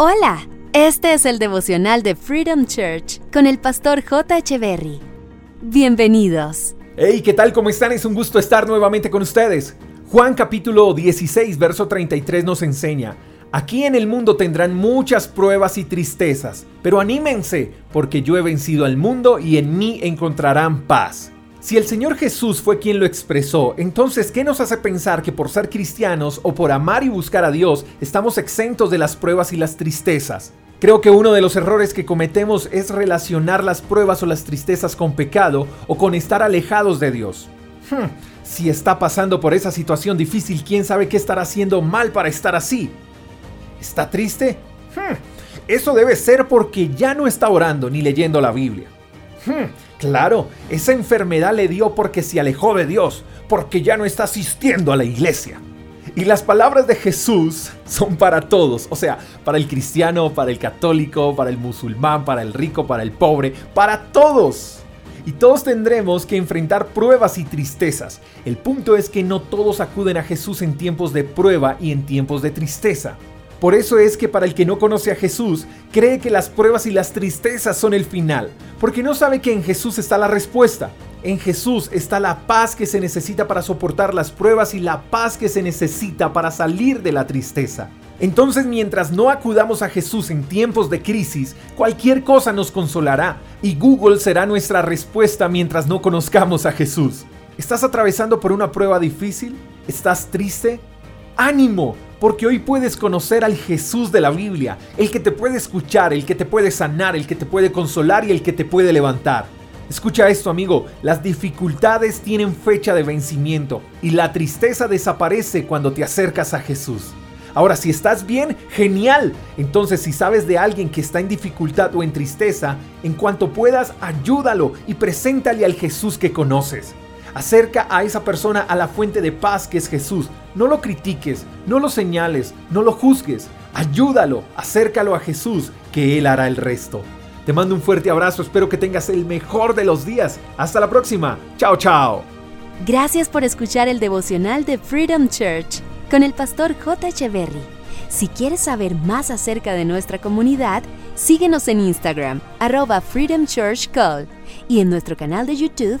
Hola, este es el devocional de Freedom Church con el pastor J. Berry. Bienvenidos. Hey, ¿qué tal? ¿Cómo están? Es un gusto estar nuevamente con ustedes. Juan capítulo 16, verso 33 nos enseña, Aquí en el mundo tendrán muchas pruebas y tristezas, pero anímense, porque yo he vencido al mundo y en mí encontrarán paz. Si el Señor Jesús fue quien lo expresó, entonces ¿qué nos hace pensar que por ser cristianos o por amar y buscar a Dios estamos exentos de las pruebas y las tristezas? Creo que uno de los errores que cometemos es relacionar las pruebas o las tristezas con pecado o con estar alejados de Dios. Hmm, si está pasando por esa situación difícil, ¿quién sabe qué estará haciendo mal para estar así? ¿Está triste? Hmm, eso debe ser porque ya no está orando ni leyendo la Biblia. Hmm, claro, esa enfermedad le dio porque se alejó de Dios, porque ya no está asistiendo a la iglesia. Y las palabras de Jesús son para todos, o sea, para el cristiano, para el católico, para el musulmán, para el rico, para el pobre, para todos. Y todos tendremos que enfrentar pruebas y tristezas. El punto es que no todos acuden a Jesús en tiempos de prueba y en tiempos de tristeza. Por eso es que para el que no conoce a Jesús, cree que las pruebas y las tristezas son el final, porque no sabe que en Jesús está la respuesta. En Jesús está la paz que se necesita para soportar las pruebas y la paz que se necesita para salir de la tristeza. Entonces mientras no acudamos a Jesús en tiempos de crisis, cualquier cosa nos consolará y Google será nuestra respuesta mientras no conozcamos a Jesús. ¿Estás atravesando por una prueba difícil? ¿Estás triste? ánimo, porque hoy puedes conocer al Jesús de la Biblia, el que te puede escuchar, el que te puede sanar, el que te puede consolar y el que te puede levantar. Escucha esto amigo, las dificultades tienen fecha de vencimiento y la tristeza desaparece cuando te acercas a Jesús. Ahora, si estás bien, genial. Entonces, si sabes de alguien que está en dificultad o en tristeza, en cuanto puedas, ayúdalo y preséntale al Jesús que conoces. Acerca a esa persona a la fuente de paz que es Jesús. No lo critiques, no lo señales, no lo juzgues. Ayúdalo, acércalo a Jesús, que Él hará el resto. Te mando un fuerte abrazo, espero que tengas el mejor de los días. Hasta la próxima. Chao, chao. Gracias por escuchar el devocional de Freedom Church con el pastor J. Echeverry. Si quieres saber más acerca de nuestra comunidad, síguenos en Instagram, arroba Freedom Church Call, y en nuestro canal de YouTube,